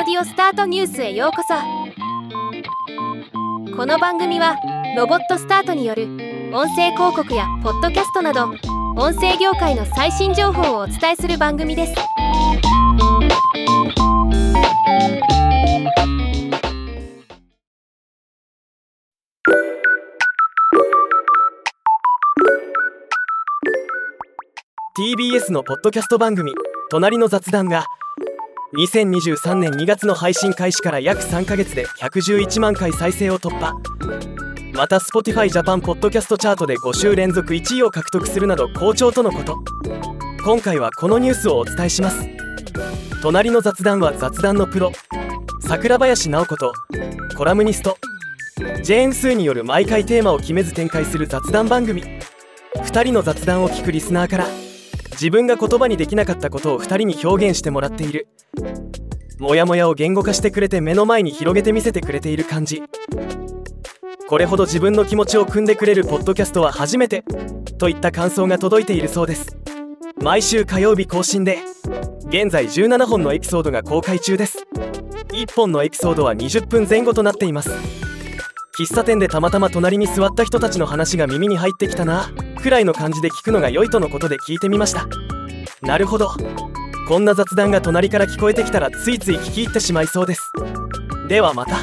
オスタートニュースへようこそ。この番組はロボットスタートによる音声広告やポッドキャストなど音声業界の最新情報をお伝えする番組です。TBS のポッドキャスト番組「隣の雑談」が2023年2月の配信開始から約3ヶ月で111万回再生を突破。また Spotify Japan ポッドキャストチャートで5週連続1位を獲得するなど好調とのこと。今回はこのニュースをお伝えします。隣の雑談は雑談のプロ桜林直子とコラムニストジェーン・スーによる毎回テーマを決めず展開する雑談番組。2人の雑談を聞くリスナーから自分が言葉にできなかったことを2人に表現してもらっている。モヤモヤを言語化してくれて目の前に広げて見せてくれている感じ。これほど自分の気持ちを汲んでくれるポッドキャストは初めてといった感想が届いているそうです。毎週火曜日更新で現在17本のエピソードが公開中です。1本のエピソードは20分前後となっています。喫茶店でたまたま隣に座った人たちの話が耳に入ってきたな。くらいの感じで聞くのが良いとのことで聞いてみました。なるほど。こんな雑談が隣から聞こえてきたらついつい聞き入ってしまいそうです。ではまた。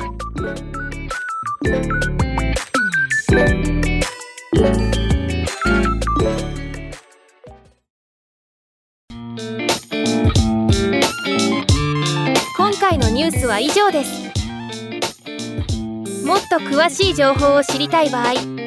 今回のニュースは以上です。もっと詳しい情報を知りたい場合「